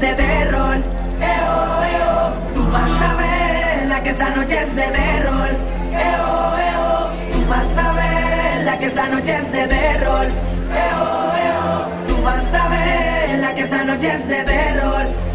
de terror. Eo, eo, tú vas a ver la que esta noche es de terror. Eo, eo, tú vas a ver la que esta noche es de terror. Eo, eo, tú vas a ver la que esta noche es de terror.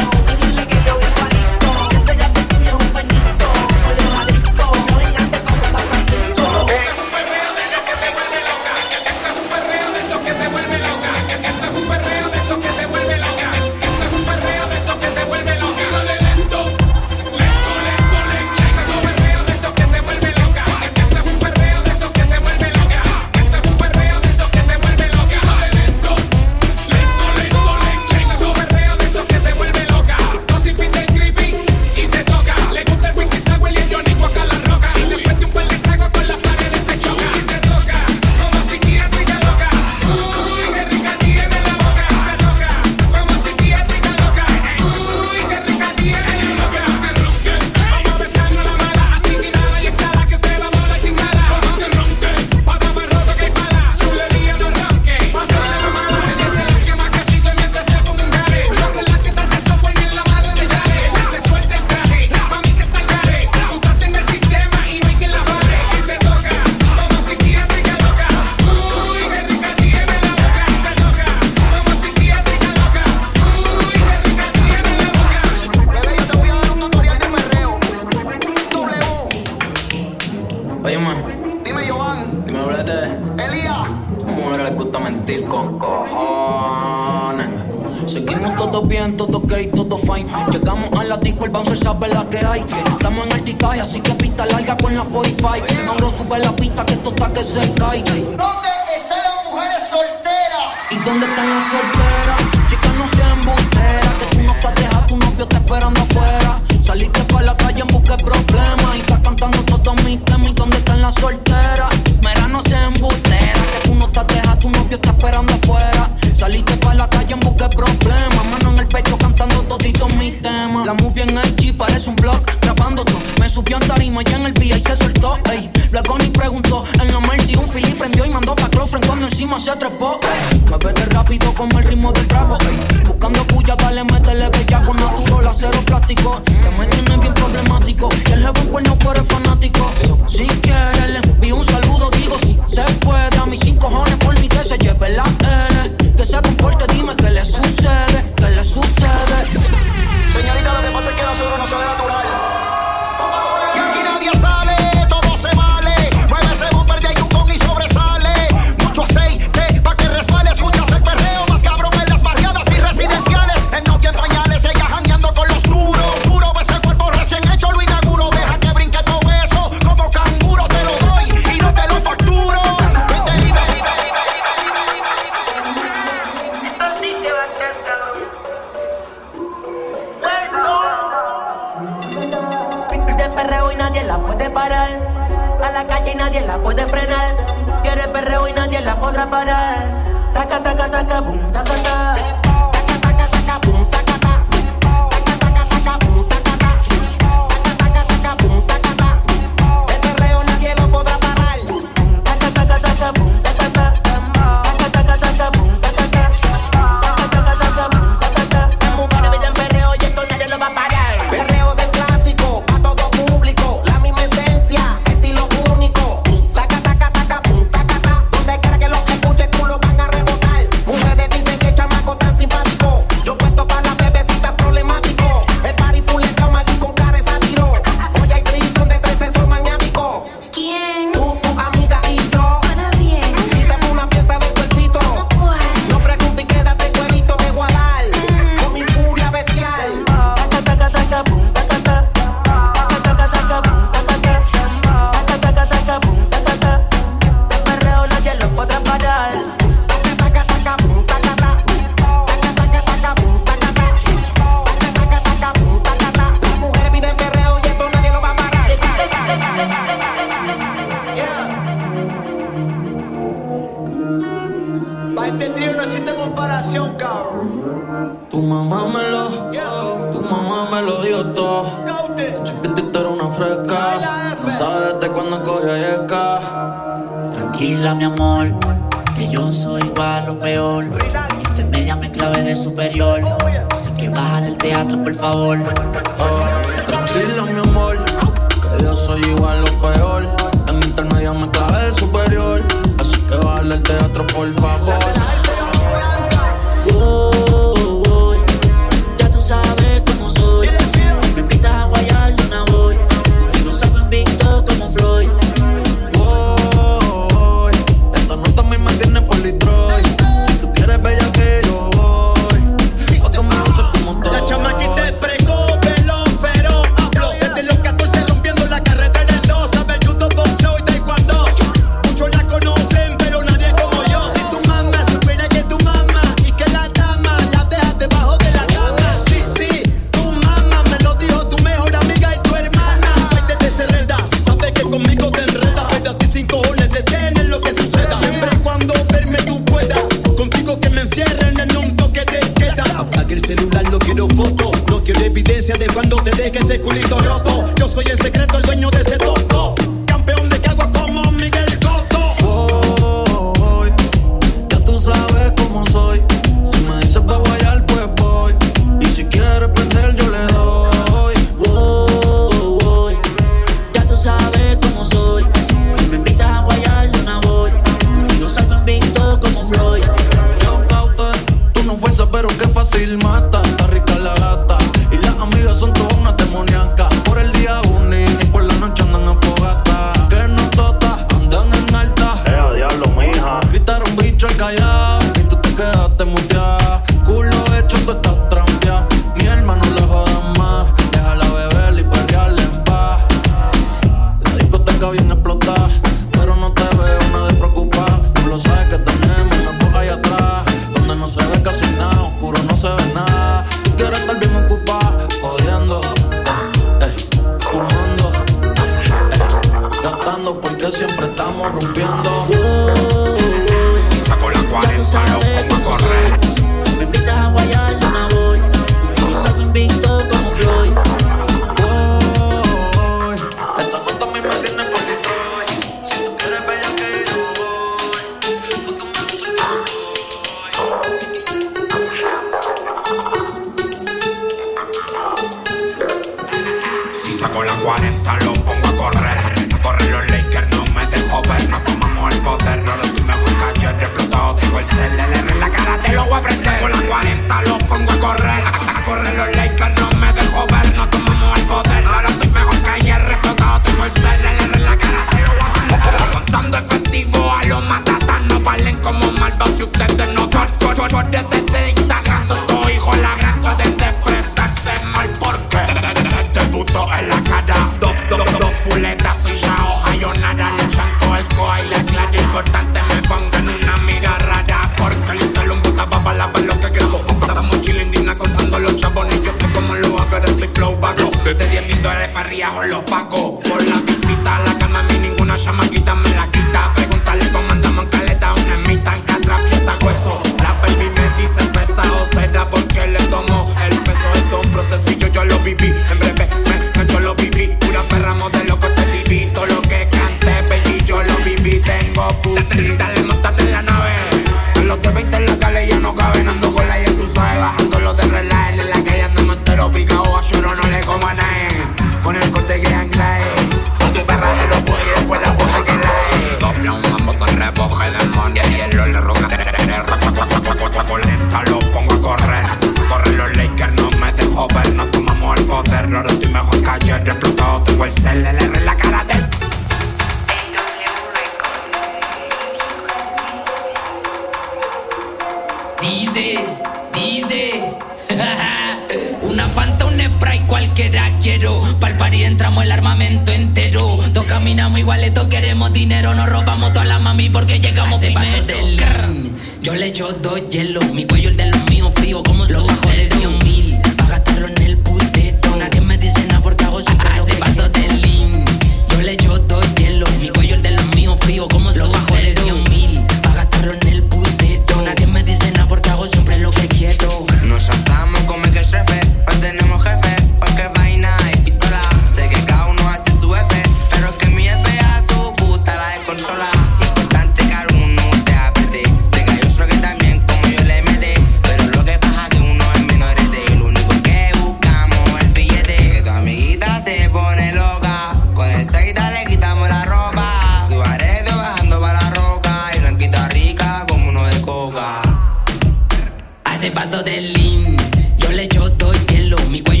se pasó del link. Yo le echo todo el hielo, mi cuello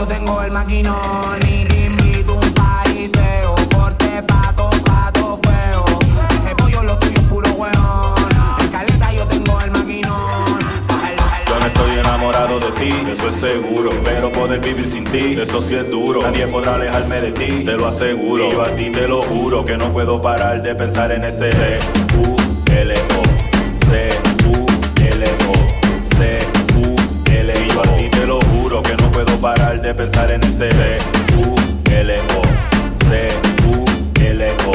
yo tengo el maquinón y te invito un pariseo. Corte pato, pato feo. Ese pollo lo tuyo es puro hueón. En caleta yo tengo el maquinón. Yo no estoy enamorado de ti, eso es seguro. Pero poder vivir sin ti, eso sí es duro. Nadie podrá alejarme de ti, te lo aseguro. Y yo a ti te lo juro que no puedo parar de pensar en ese seguro. de pensar en ese C U L O C U L O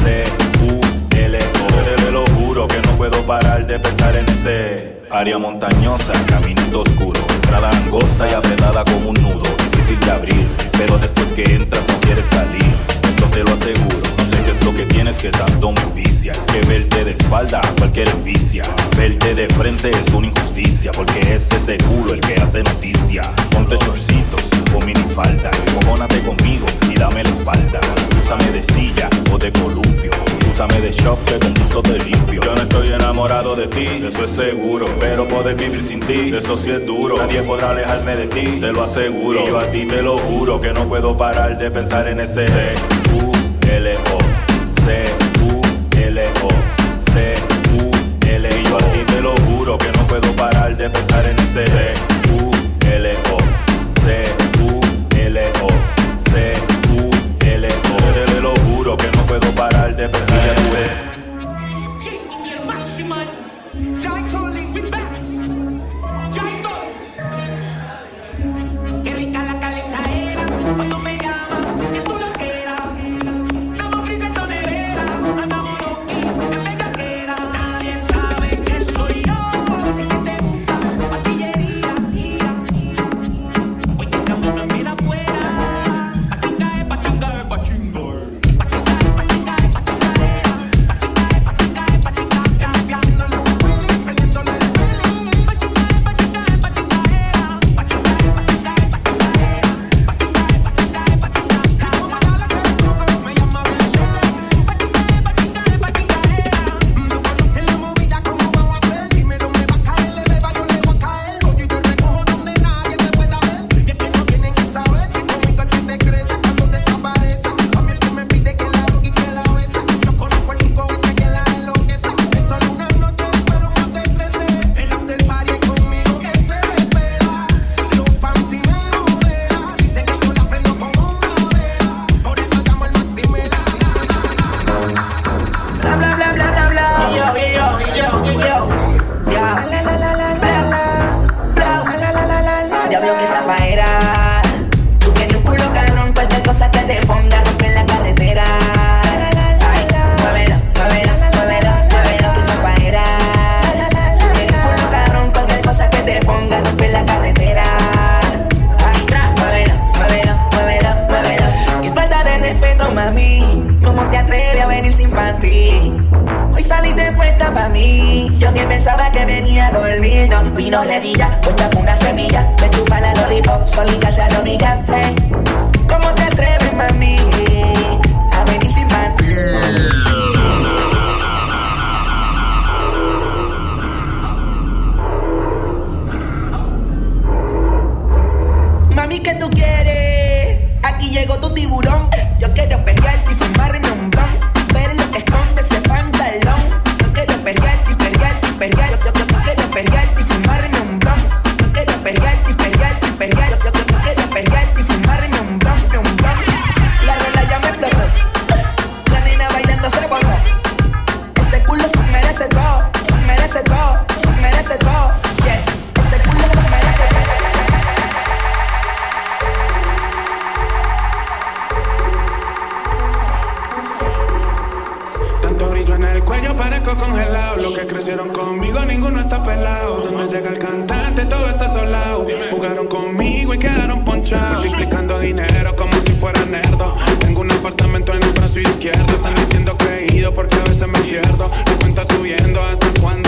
C U L O. Te lo juro que no puedo parar de pensar en ese área montañosa, caminito oscuro, entrada angosta y apretada como un nudo, difícil de abrir, pero después que entras no quieres salir, eso te lo aseguro es lo que tienes que tanto me vicia. Es que verte de espalda cualquier envicia. Verte de frente es una injusticia, porque es ese culo el que hace noticia. Ponte chorcitos o minifalda, cojónate conmigo y dame la espalda. Úsame de silla o de columpio, úsame de shop que con gusto te limpio. Yo no estoy enamorado de ti, eso es seguro. Pero poder vivir sin ti, eso sí es duro. Nadie podrá alejarme de ti, te lo aseguro. Y yo a ti te lo juro que no puedo parar de pensar en ese. Seguro. say. siento creído porque a veces me pierdo. Mi cuenta subiendo hasta cuando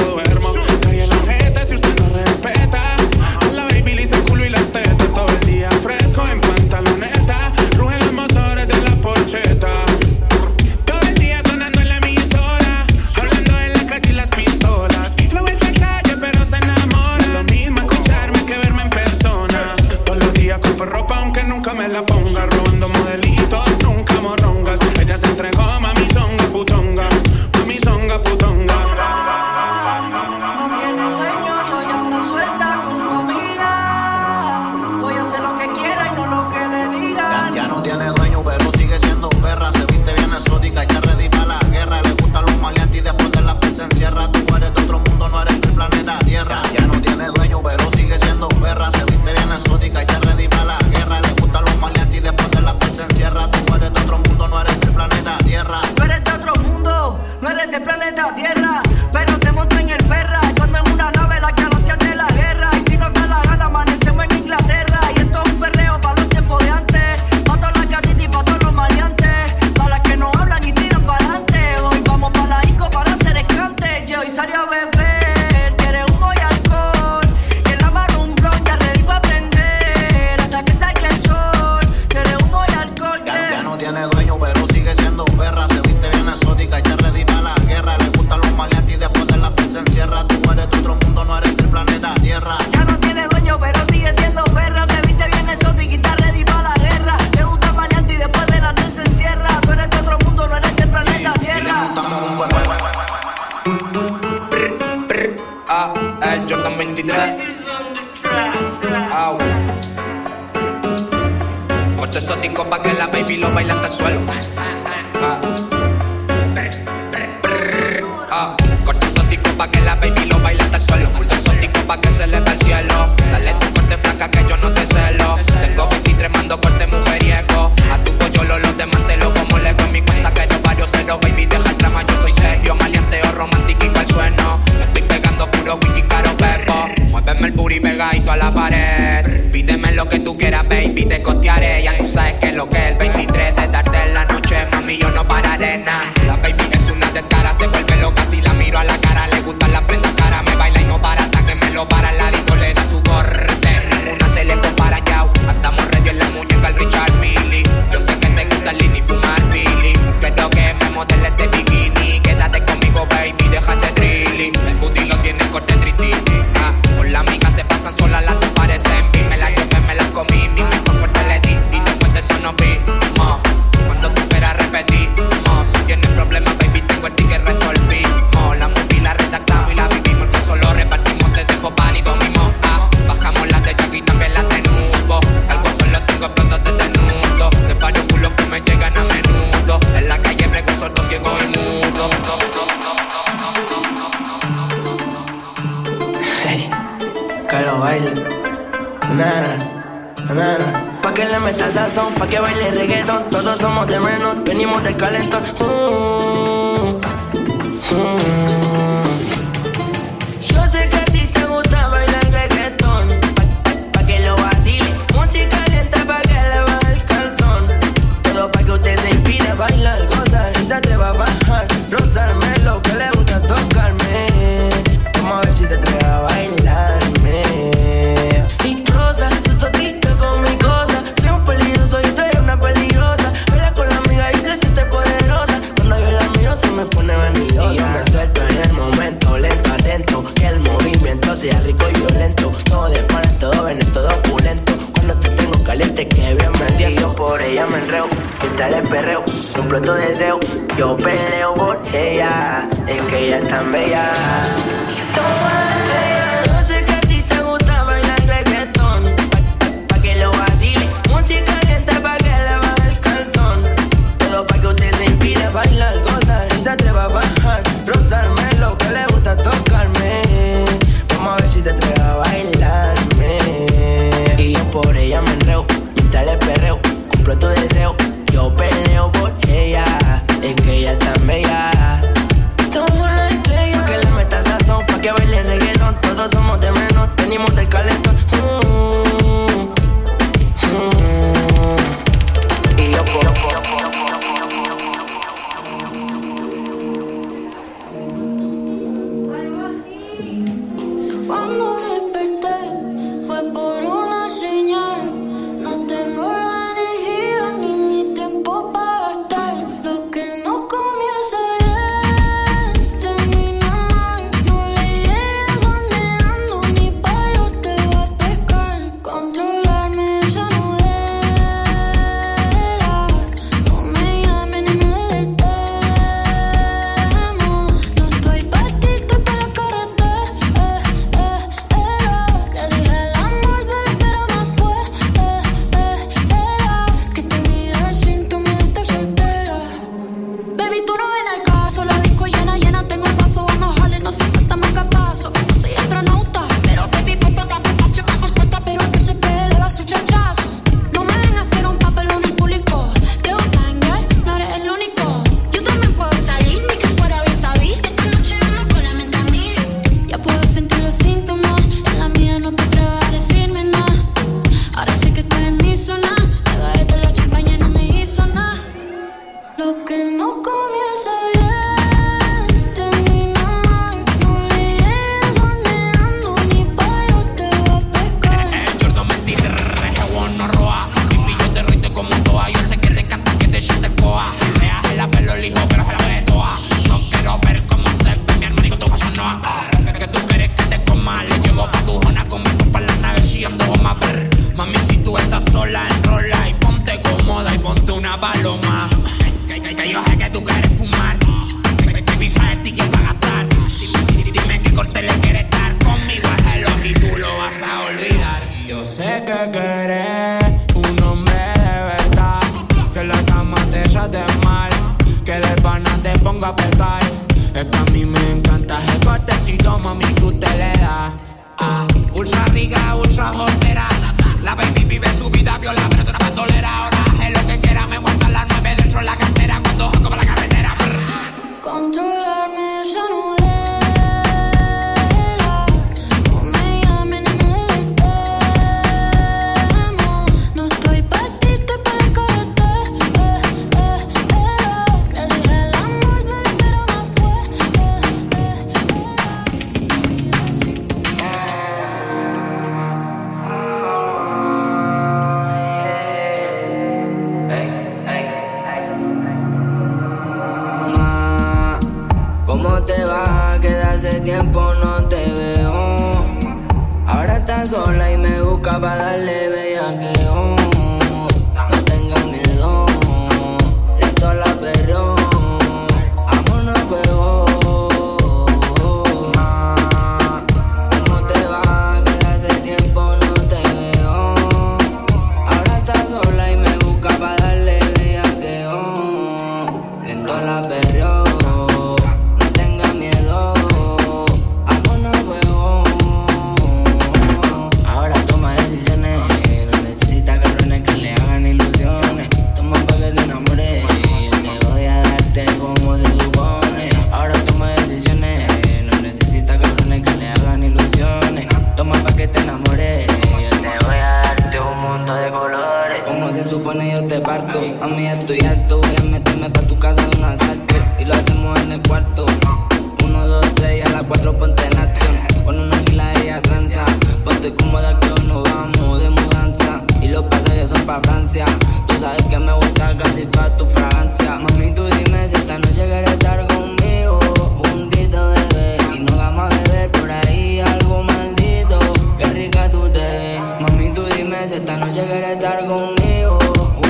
conmigo.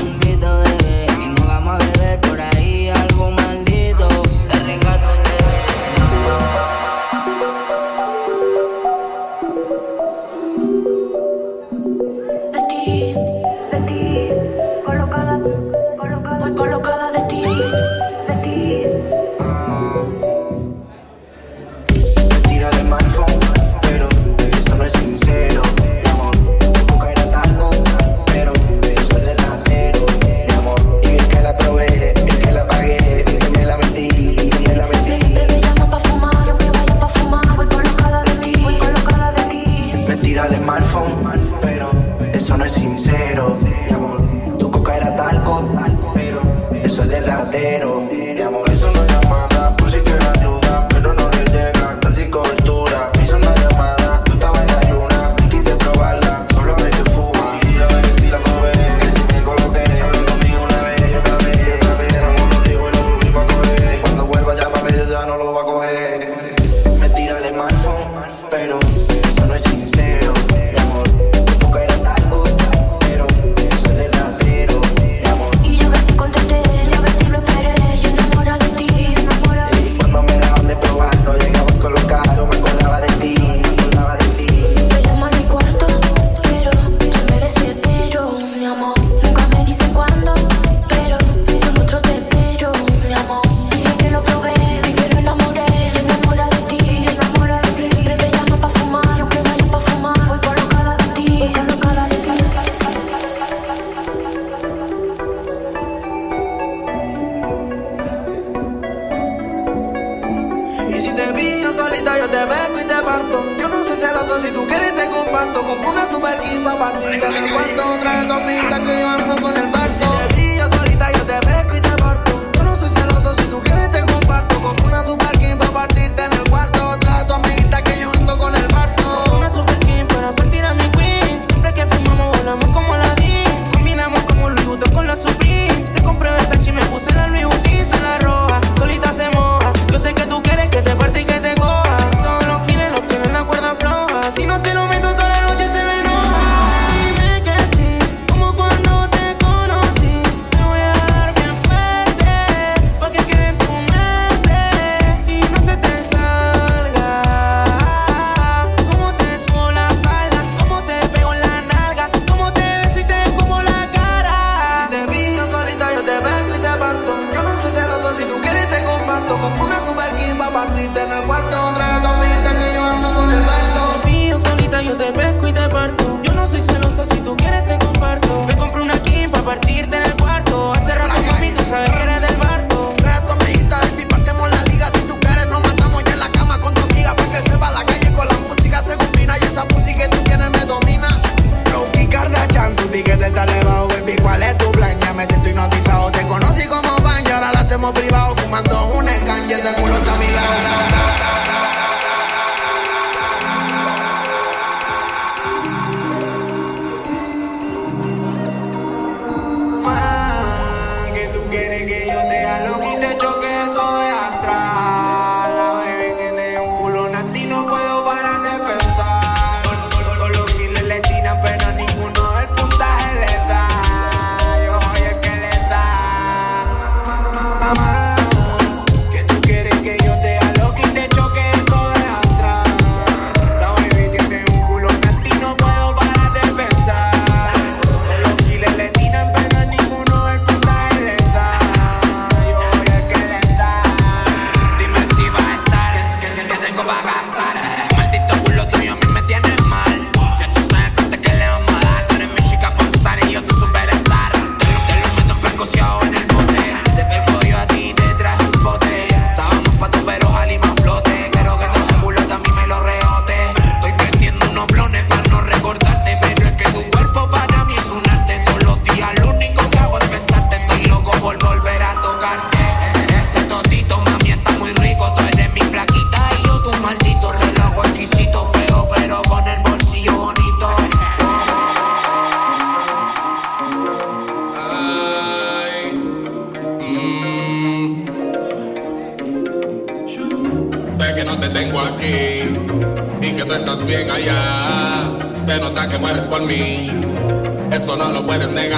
Puedes negar.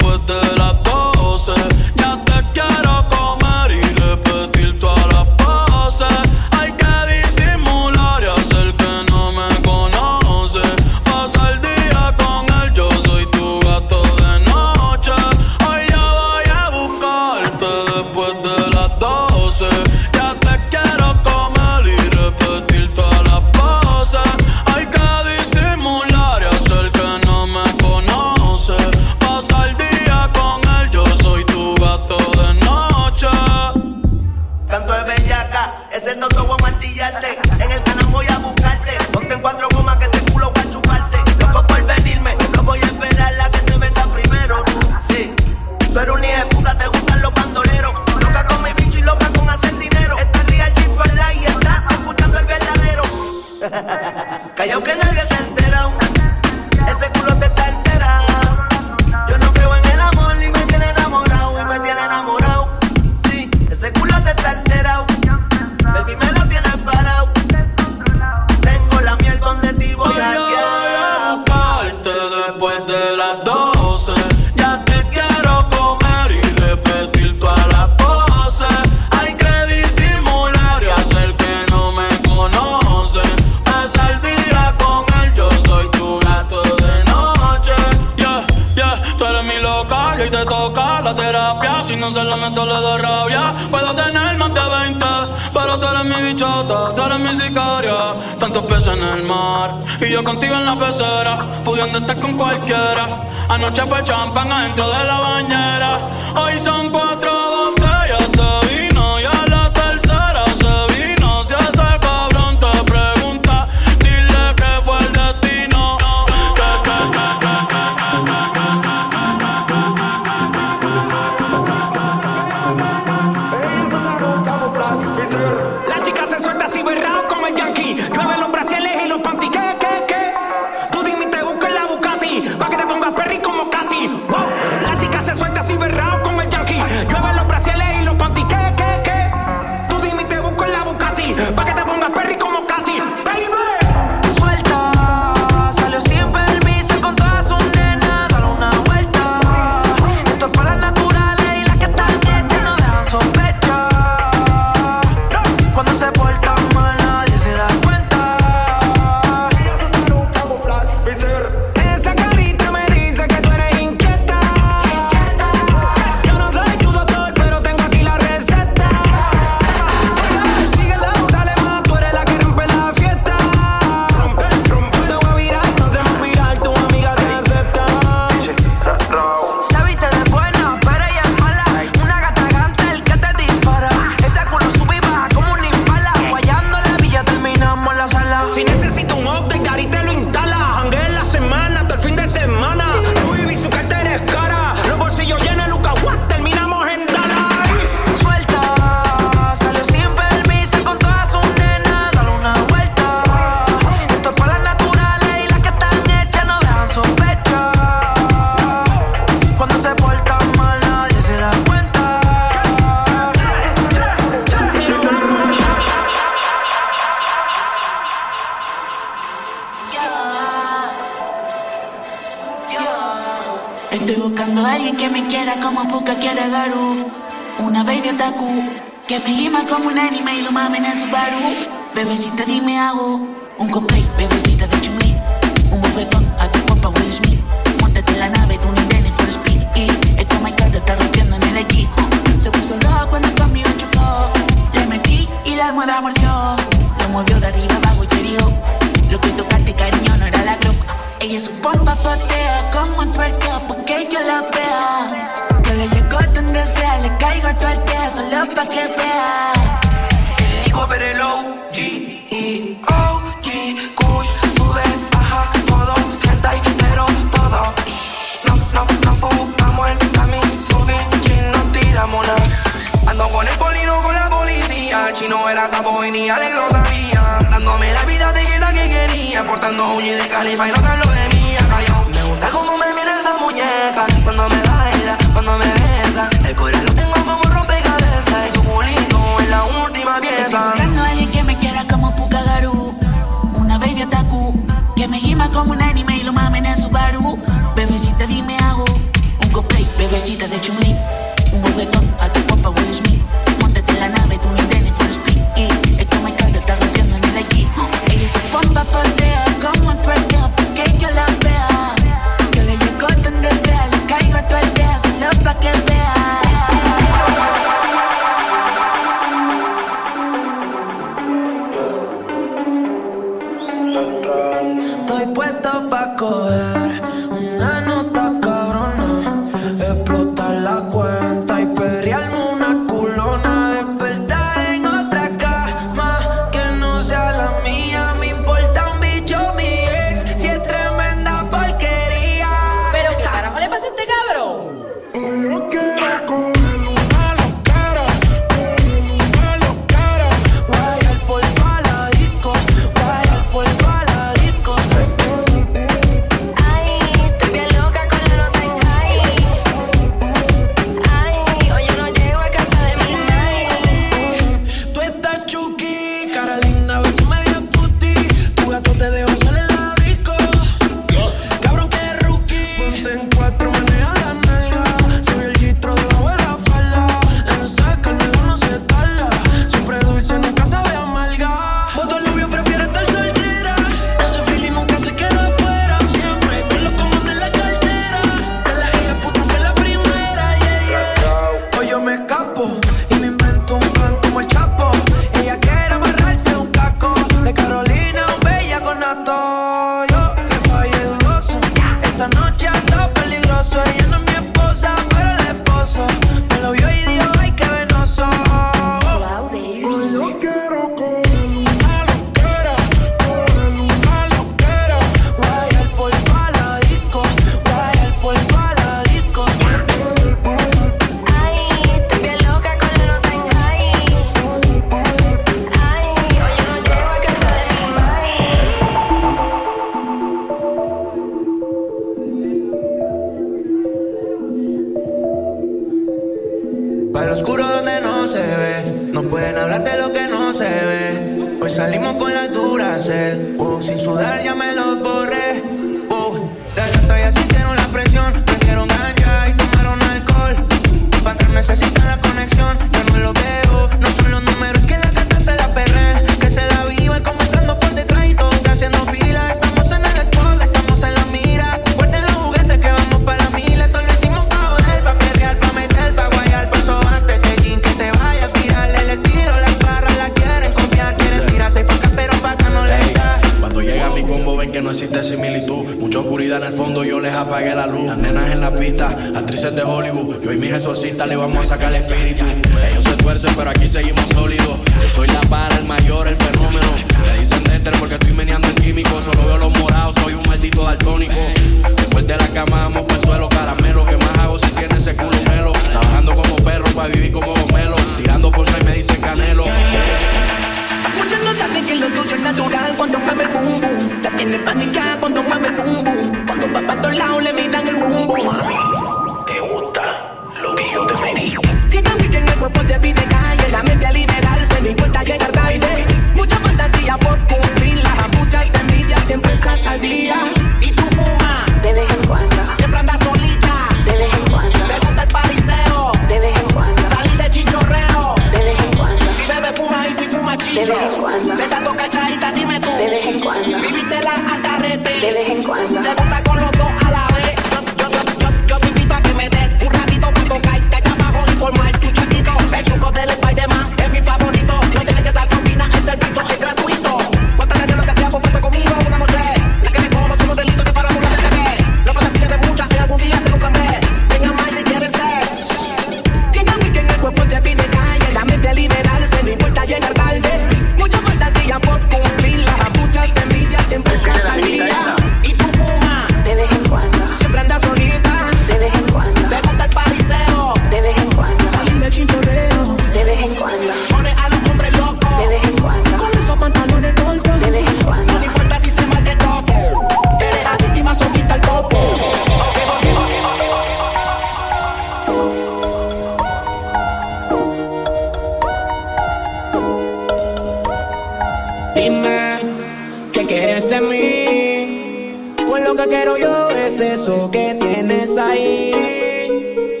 quieres de mí. Pues lo que quiero yo es eso que tienes ahí.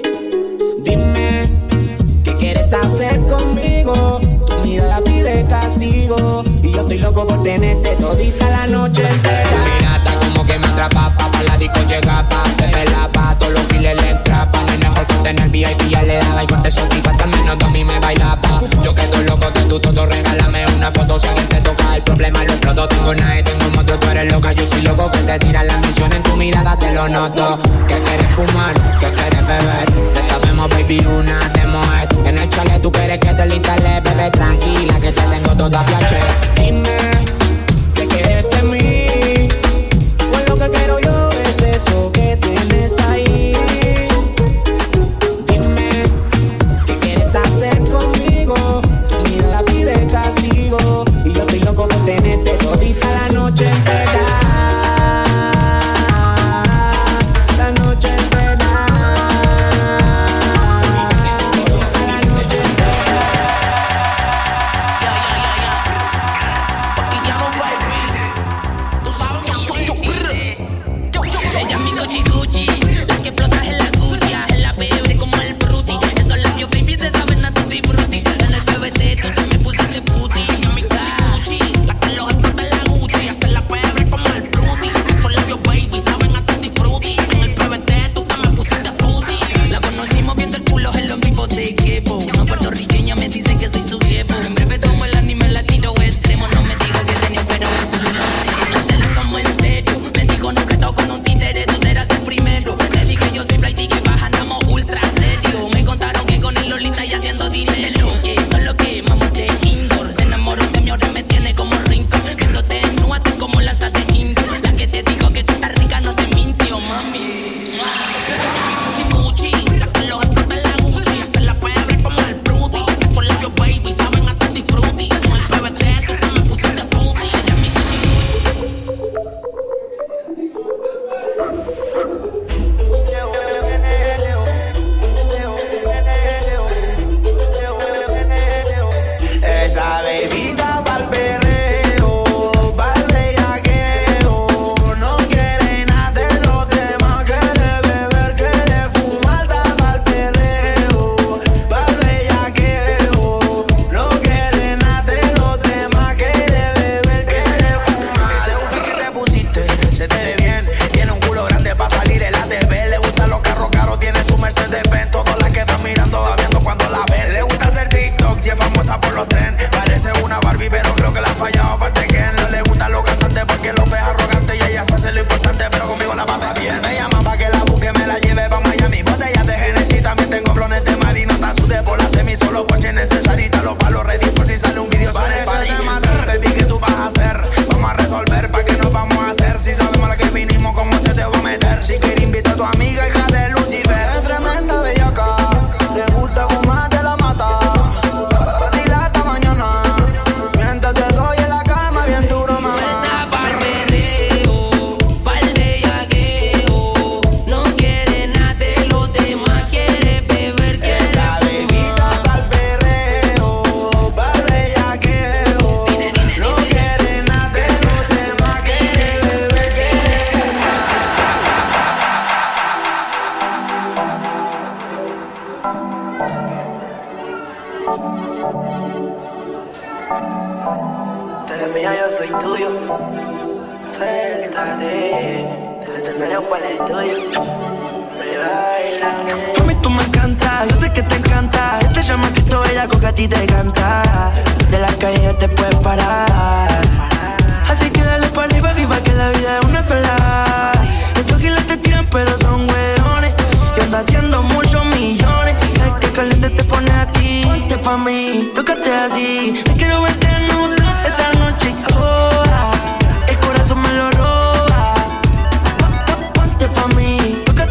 Dime, ¿qué quieres hacer conmigo? Tu mirada pide castigo. Y yo estoy loco por tenerte todita la noche entera. Tu mirada como que me atrapa, pa' la disco llega, pa' se me lava, todos los files le el VIP, ya le daba y corte esos picos que menos a mí me bailaba. Yo quedo loco de tu todo, regálame una foto si alguien te toca. El problema lo exploto, tengo nadie, tengo un motor, tú eres loca. Yo soy loco que te tiran la misión en tu mirada, te lo noto. Que quieres fumar, que quieres beber. Te sabemos, baby, una demo En el chalet tú quieres que te lo bebé, tranquila que te tengo toda plache. Dime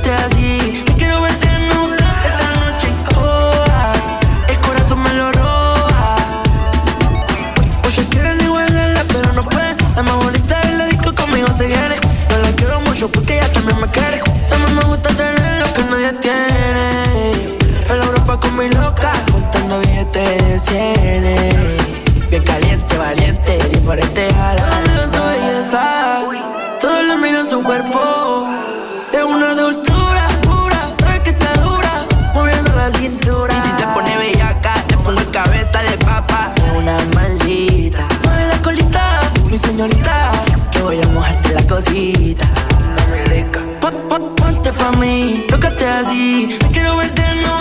does cosita. Ponte pa' mí, tócate así. Me quiero verte no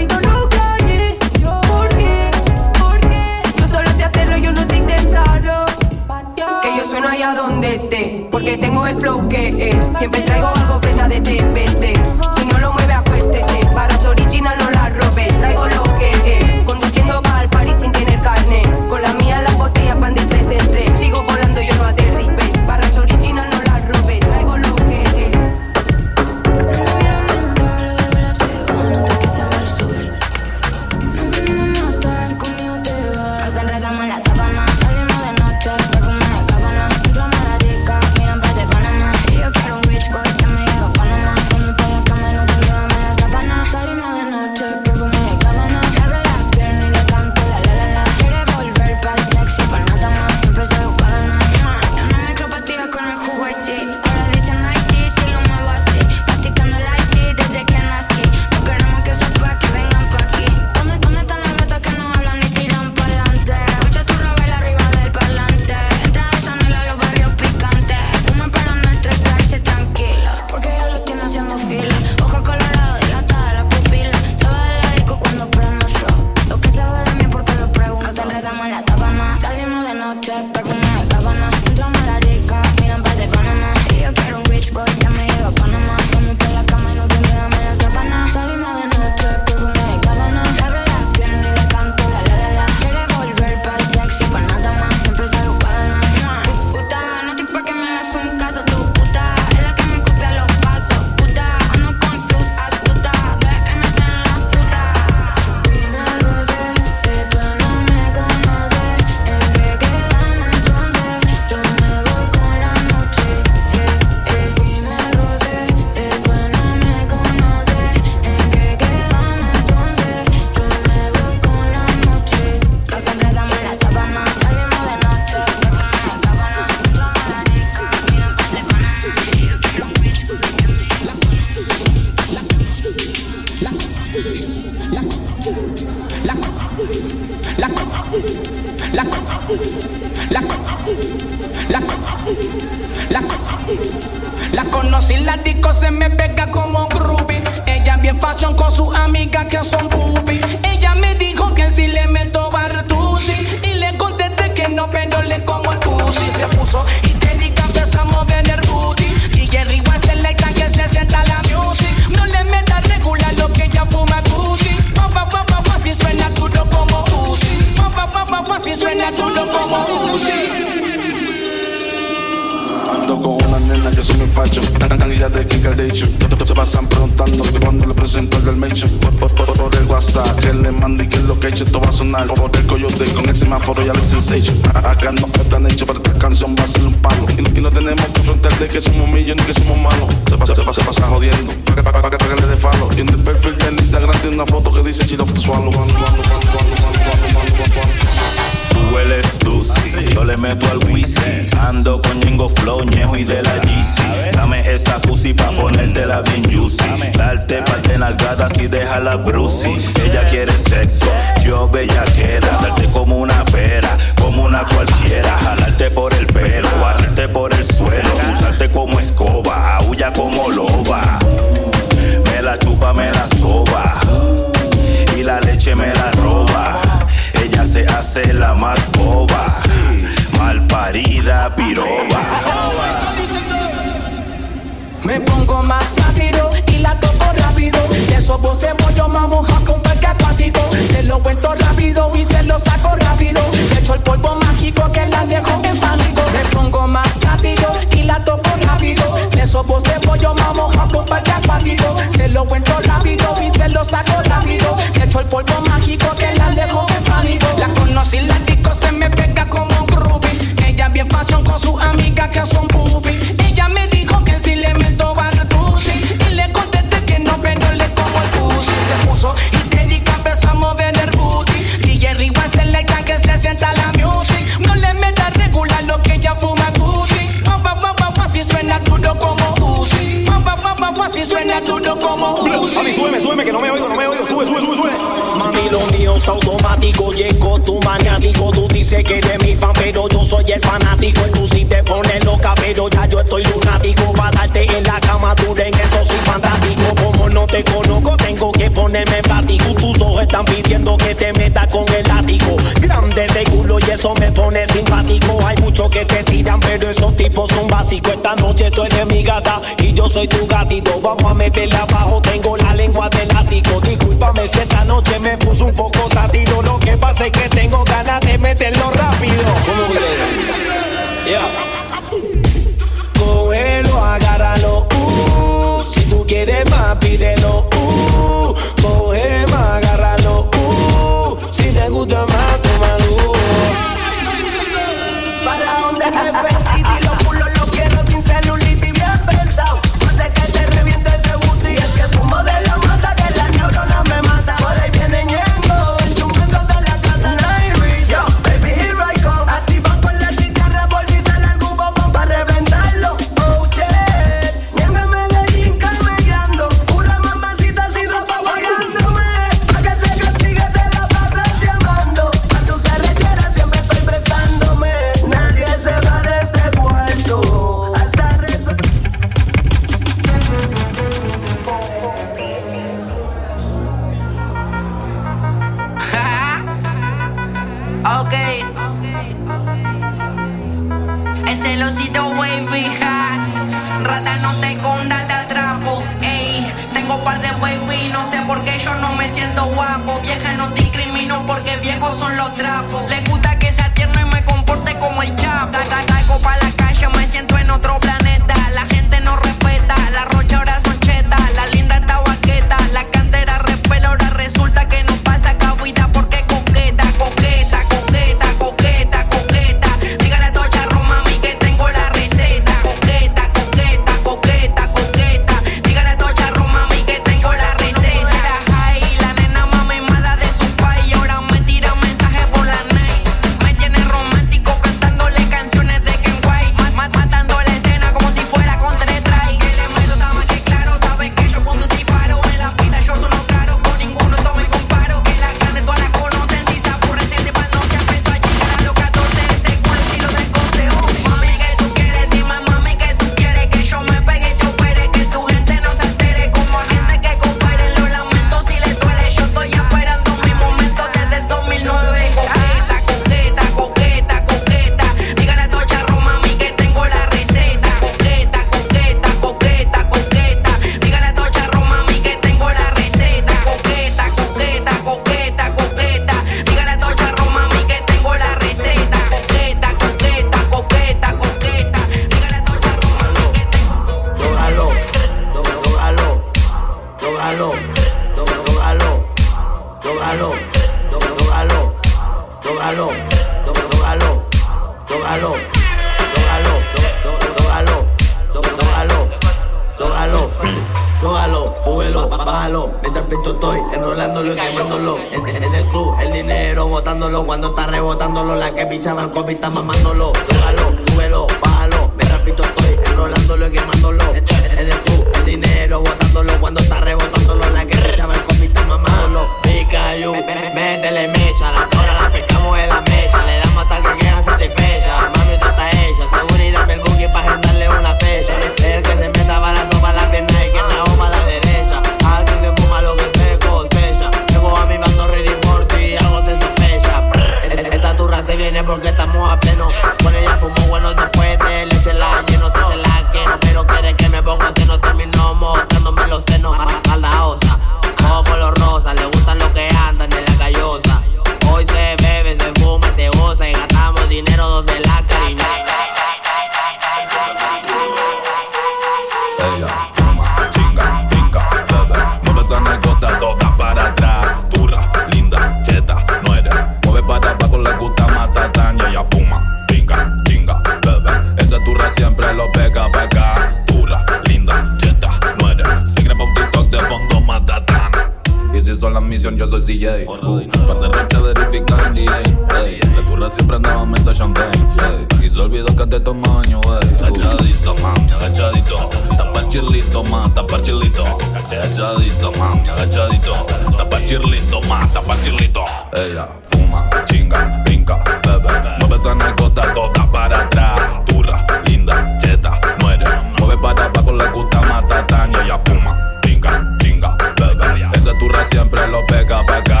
siempre lo pega para acá.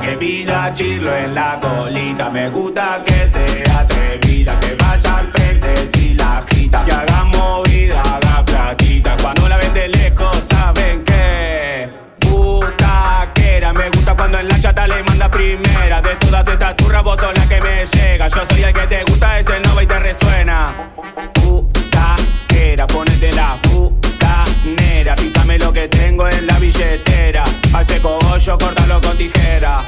que pida chilo en la colita. Me gusta que sea atrevida, que vaya al frente si la agita. Que haga movida, haga platita. Cuando la ven de lejos, saben que. Butaquera, me gusta cuando en la chata le manda primera. De todas estas turras, vos sos la que me llega. Yo soy el que te gusta, ese nova y te resuena. Butaquera, ponete la butanera. Pícame lo que tengo en la billetera yo córtalo con tijera.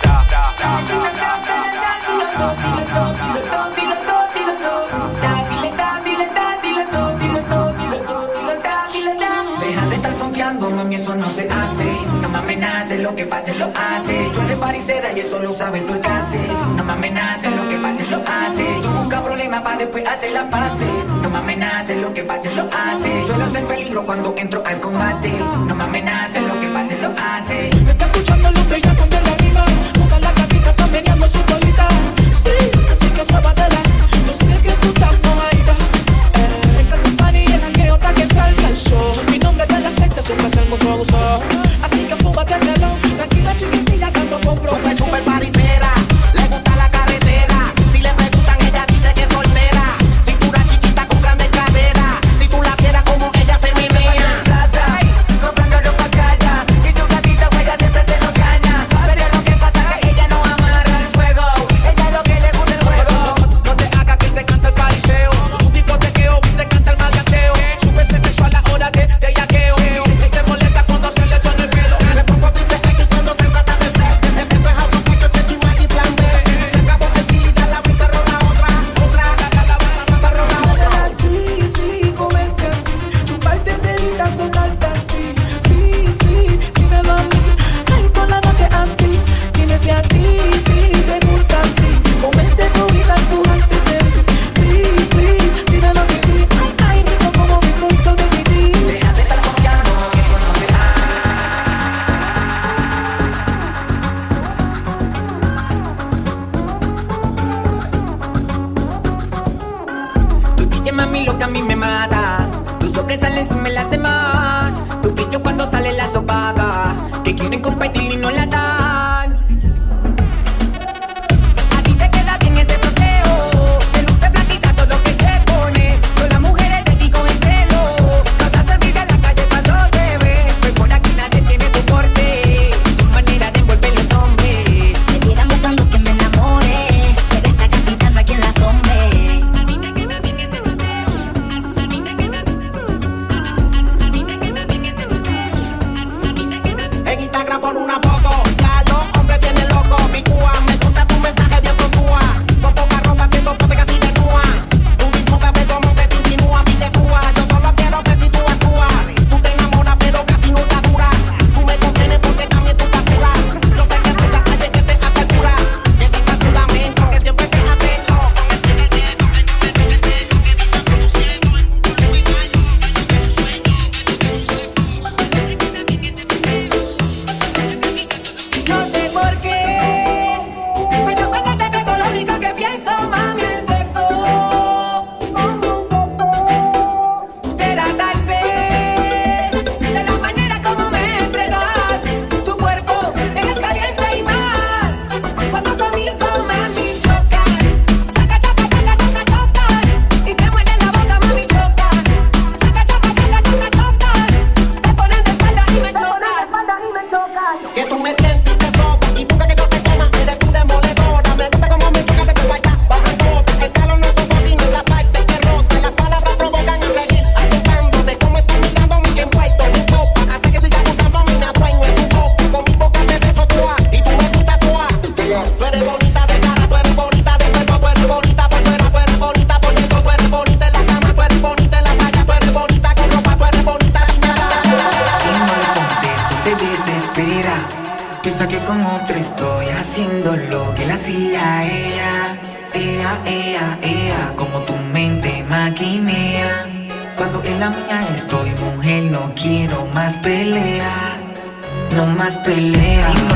Deja de estar fronteándome, mami, eso no se hace. No me amenaces, lo que pase lo hace. Tú eres parisera y eso lo sabe tu alcance. No me amenaces, lo que pase lo hace. Tú busca problemas para después hacer las paces. No me amenaces, lo que pase lo hace. Suelo ser peligro cuando entro al combate. No me amenaces, lo que pase lo hace. Me está escuchando bella con la mía estoy, mujer, no quiero más pelea, no más pelea.